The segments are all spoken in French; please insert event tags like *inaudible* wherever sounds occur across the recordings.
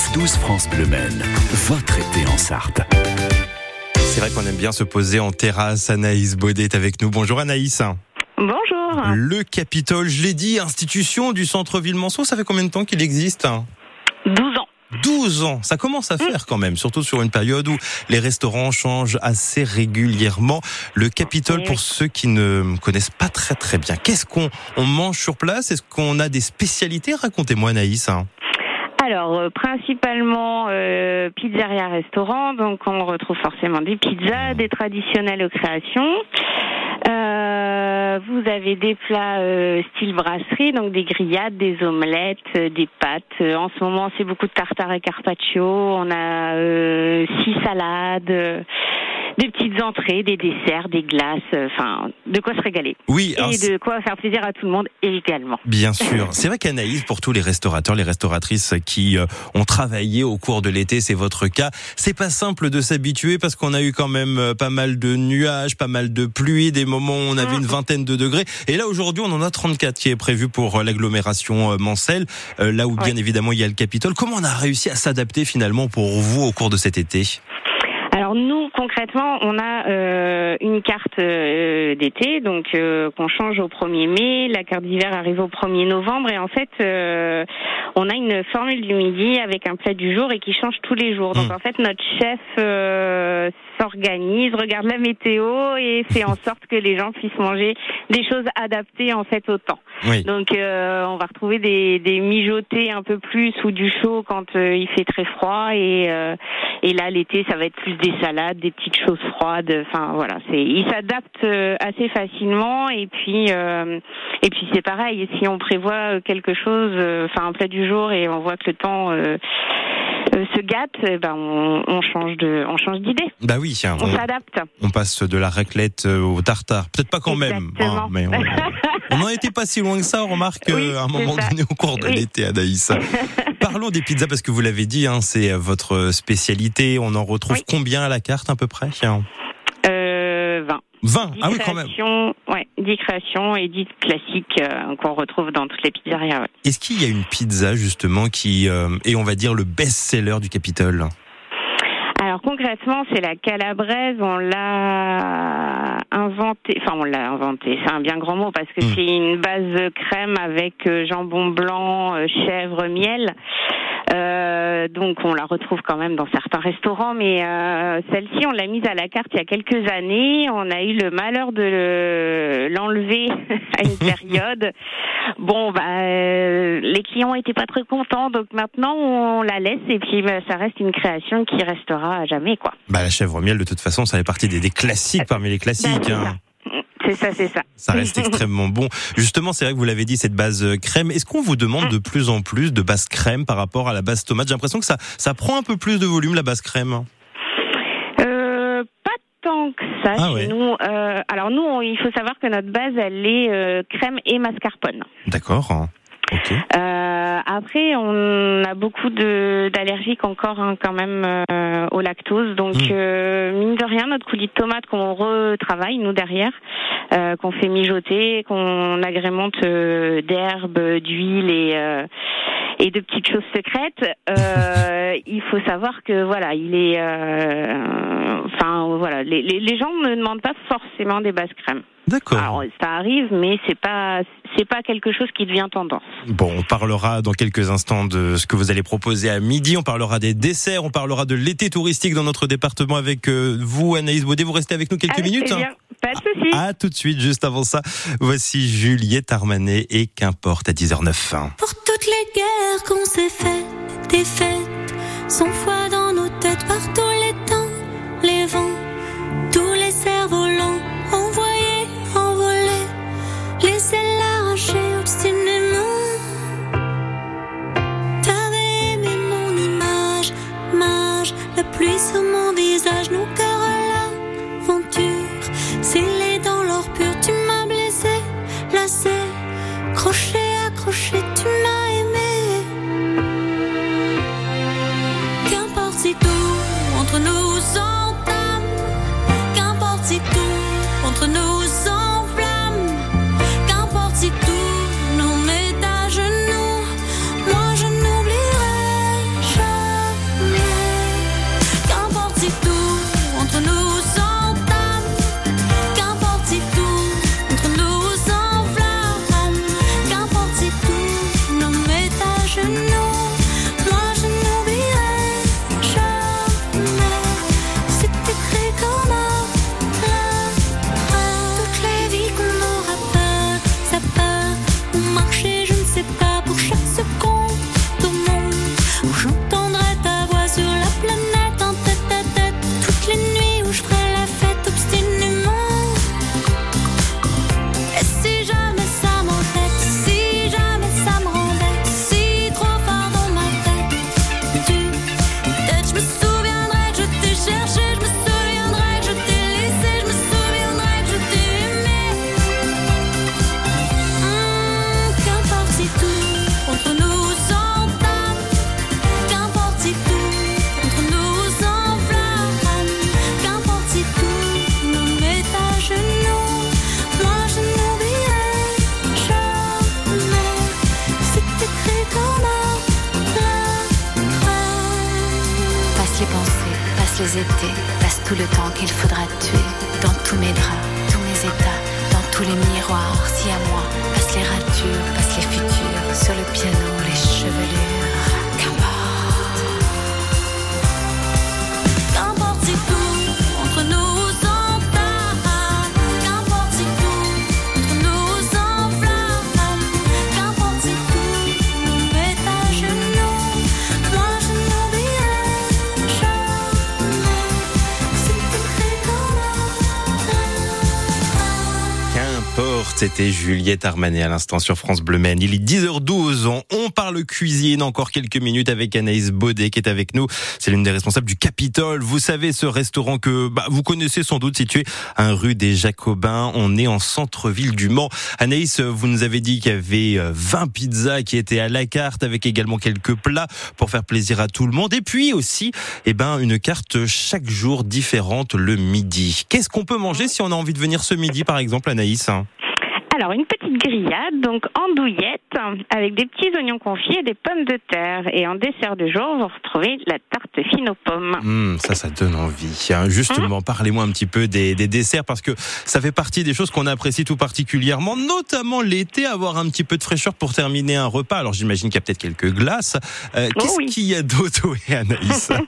9-12 France Bleu Maine, votre été en Sarthe. C'est vrai qu'on aime bien se poser en terrasse. Anaïs Baudet est avec nous. Bonjour Anaïs. Bonjour. Le Capitole, je l'ai dit, institution du centre-ville Manceau, ça fait combien de temps qu'il existe 12 ans. 12 ans, ça commence à faire quand même, surtout sur une période où les restaurants changent assez régulièrement. Le Capitole, pour ceux qui ne connaissent pas très très bien, qu'est-ce qu'on on mange sur place? Est-ce qu'on a des spécialités? Racontez-moi Anaïs. Alors, euh, principalement euh, pizzeria restaurant, donc on retrouve forcément des pizzas, des traditionnelles créations. Euh, vous avez des plats euh, style brasserie, donc des grillades, des omelettes, euh, des pâtes. Euh, en ce moment, c'est beaucoup de tartare et carpaccio. On a six salades des petites entrées, des desserts, des glaces, euh, enfin, de quoi se régaler. Oui. Et de quoi faire plaisir à tout le monde également. Bien *laughs* sûr. C'est vrai qu'Anaïs, pour tous les restaurateurs, les restauratrices qui euh, ont travaillé au cours de l'été, c'est votre cas, c'est pas simple de s'habituer parce qu'on a eu quand même euh, pas mal de nuages, pas mal de pluie, des moments où on avait une vingtaine de degrés. Et là, aujourd'hui, on en a 34 qui est prévu pour l'agglomération Mancel, là où bien évidemment il y a le Capitole. Comment on a réussi à s'adapter finalement pour vous au cours de cet été? Alors nous, concrètement, on a euh, une carte euh, d'été, donc euh, qu'on change au 1er mai. La carte d'hiver arrive au 1er novembre, et en fait, on a une formule du midi avec un plat du jour et qui change tous les jours. Donc hmm. en fait, notre chef s'organise, regarde la météo et fait en sorte que les gens puissent manger des choses adaptées en fait au temps. Donc on va retrouver des, des mijotés un peu plus ou du chaud quand il fait très froid et et là l'été ça va être plus des salades, des petites choses froides. Enfin voilà, c'est il s'adapte euh, assez facilement et puis euh, et puis c'est pareil. Si on prévoit quelque chose, euh, enfin un plat du jour et on voit que le temps se gâte, eh ben on, change de, on change d'idée. Bah oui, on, s'adapte. On passe de la raclette au tartare. Peut-être pas quand même, hein, mais on n'en était pas si loin que ça. On remarque à un moment donné au cours de l'été, Adaïs. *laughs* Parlons des pizzas parce que vous l'avez dit, hein, c'est votre spécialité. On en retrouve combien à la carte à peu près euh, 20. 20 Ah oui, quand même. Ouais, 10 créations et 10 classiques euh, qu'on retrouve dans toutes les pizzerias. Est-ce qu'il y a une pizza justement qui euh, est, on va dire, le best-seller du Capitole? Alors concrètement, c'est la calabraise. On l'a inventé. Enfin, on l'a inventé. C'est un bien grand mot parce que hmm. c'est une base crème avec euh, jambon blanc, euh, chèvre, miel. Euh, donc on la retrouve quand même dans certains restaurants, mais euh, celle-ci on l'a mise à la carte il y a quelques années. On a eu le malheur de l'enlever *laughs* à une période. *laughs* Bon, bah, euh, les clients étaient pas très contents, donc maintenant on la laisse et puis bah, ça reste une création qui restera à jamais, quoi. Bah la chèvre miel de toute façon, ça fait partie des, des classiques parmi les classiques. Bah, hein. C'est ça, c'est ça. Ça reste *laughs* extrêmement bon. Justement, c'est vrai que vous l'avez dit, cette base euh, crème. Est-ce qu'on vous demande de plus en plus de base crème par rapport à la base tomate? J'ai l'impression que ça, ça prend un peu plus de volume, la base crème. Euh, pas tant que ça ah nous. Euh, alors nous, il faut savoir que notre base, elle est crème et mascarpone. D'accord. Euh, après, on a beaucoup d'allergiques encore hein, quand même euh, au lactose. Donc, hmm. euh, mine de rien, notre coulis de tomate qu'on retravaille, nous, derrière, euh, qu'on fait mijoter, qu'on agrémente d'herbes, d'huile et et de petites choses secrètes. Euh, *laughs* il faut savoir que voilà, il est, euh, enfin voilà, les, les, les, gens ne demandent pas forcément des bases crèmes. D'accord. ça arrive, mais c'est pas c'est pas quelque chose qui devient tendance. Bon, on parlera dans quelques instants de ce que vous allez proposer à midi. On parlera des desserts, on parlera de l'été touristique dans notre département avec euh, vous, Anaïs Baudet. Vous restez avec nous quelques minutes. Hein pas de souci. À tout de suite, juste avant ça. Voici Juliette Armanet et qu'importe à 10h09. Pour toutes les guerres qu'on s'est faites, des fêtes, sans foi dans passe tout le temps qu'il faudra tuer. Dans tous mes draps, tous mes états, dans tous les miroirs, si à moi, passe les ratures, passe C'était Juliette Armanet à l'instant sur France Bleu Maine. Il est 10h12. On parle cuisine encore quelques minutes avec Anaïs Baudet qui est avec nous. C'est l'une des responsables du Capitole. Vous savez, ce restaurant que bah, vous connaissez sans doute situé à rue des Jacobins. On est en centre-ville du Mans. Anaïs, vous nous avez dit qu'il y avait 20 euh, pizzas qui étaient à la carte avec également quelques plats pour faire plaisir à tout le monde. Et puis aussi, eh ben, une carte chaque jour différente le midi. Qu'est-ce qu'on peut manger si on a envie de venir ce midi, par exemple, Anaïs? Alors, une petite grillade, donc andouillette, avec des petits oignons confits et des pommes de terre. Et en dessert de jour, vous retrouvez la tarte fine aux pommes. Mmh, ça, ça donne envie. Hein. Justement, mmh. parlez-moi un petit peu des, desserts, parce que ça fait partie des choses qu'on apprécie tout particulièrement, notamment l'été, avoir un petit peu de fraîcheur pour terminer un repas. Alors, j'imagine qu'il y a peut-être quelques glaces. Euh, oh qu'est-ce qu'il y a d'autre, *laughs* Anaïs? *laughs*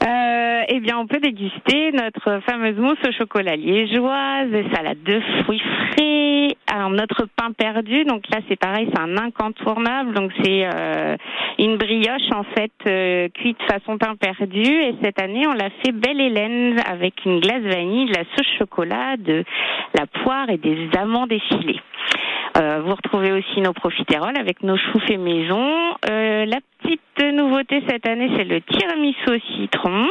*laughs* eh bien, on peut déguster notre fameuse mousse au chocolat liégeoise, salade de fruits frais, alors notre pain perdu. Donc là, c'est pareil, c'est un incontournable. Donc c'est euh, une brioche en fait euh, cuite façon pain perdu. Et cette année, on l'a fait belle Hélène avec une glace vanille, de la sauce chocolat, de la poire et des amandes effilées. Euh, vous retrouvez aussi nos profiteroles avec nos choux faits maison. Euh, la petite nouveauté cette année, c'est le tiramisu au citron.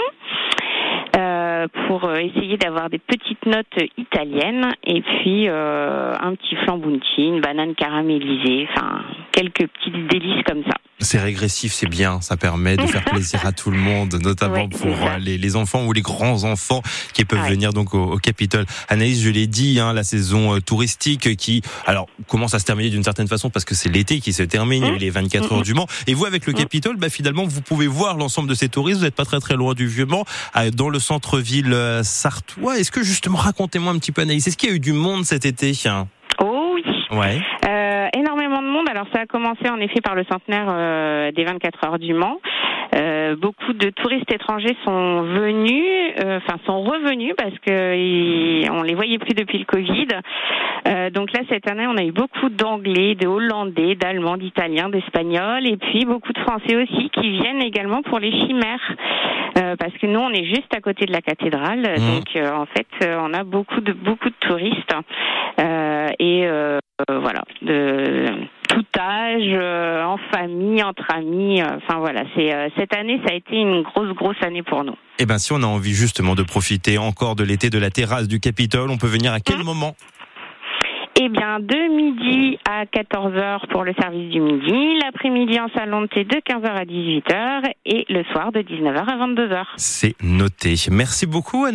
Euh, pour essayer d'avoir des petites notes italiennes et puis un petit flambounti, une banane caramélisée, enfin quelques petites délices comme ça. C'est régressif, c'est bien. Ça permet de faire plaisir à tout le monde, *laughs* notamment pour euh, les, les, enfants ou les grands enfants qui peuvent venir donc au, au Capitole. Anaïs, je l'ai dit, hein, la saison euh, touristique qui, alors, commence à se terminer d'une certaine façon parce que c'est l'été qui se termine, il y a les 24 heures du Mans. Et vous, avec le Capitole, bah, finalement, vous pouvez voir l'ensemble de ces touristes. Vous n'êtes pas très très loin du Vieux Mans, dans le centre-ville euh, sartois. Est-ce que justement, racontez-moi un petit peu, Anaïs, est-ce qu'il y a eu du monde cet été Oh oui. Ouais. Euh. Ça a commencé en effet par le centenaire euh, des 24 heures du Mans. Euh, beaucoup de touristes étrangers sont venus, euh, enfin sont revenus parce que on les voyait plus depuis le Covid. Donc là cette année on a eu beaucoup d'anglais, de hollandais, d'allemands, d'italiens, d'espagnols et puis beaucoup de français aussi qui viennent également pour les chimères parce que nous on est juste à côté de la cathédrale mmh. donc en fait on a beaucoup de beaucoup de touristes et voilà de tout âge, euh, en famille, entre amis. Euh, enfin voilà, c'est euh, cette année, ça a été une grosse grosse année pour nous. Eh ben, si on a envie justement de profiter encore de l'été de la terrasse du Capitole, on peut venir à quel mmh. moment? Eh bien, de midi à 14h pour le service du midi, l'après-midi en salon de thé de 15h à 18h et le soir de 19h à 22h. C'est noté. Merci beaucoup, Anna.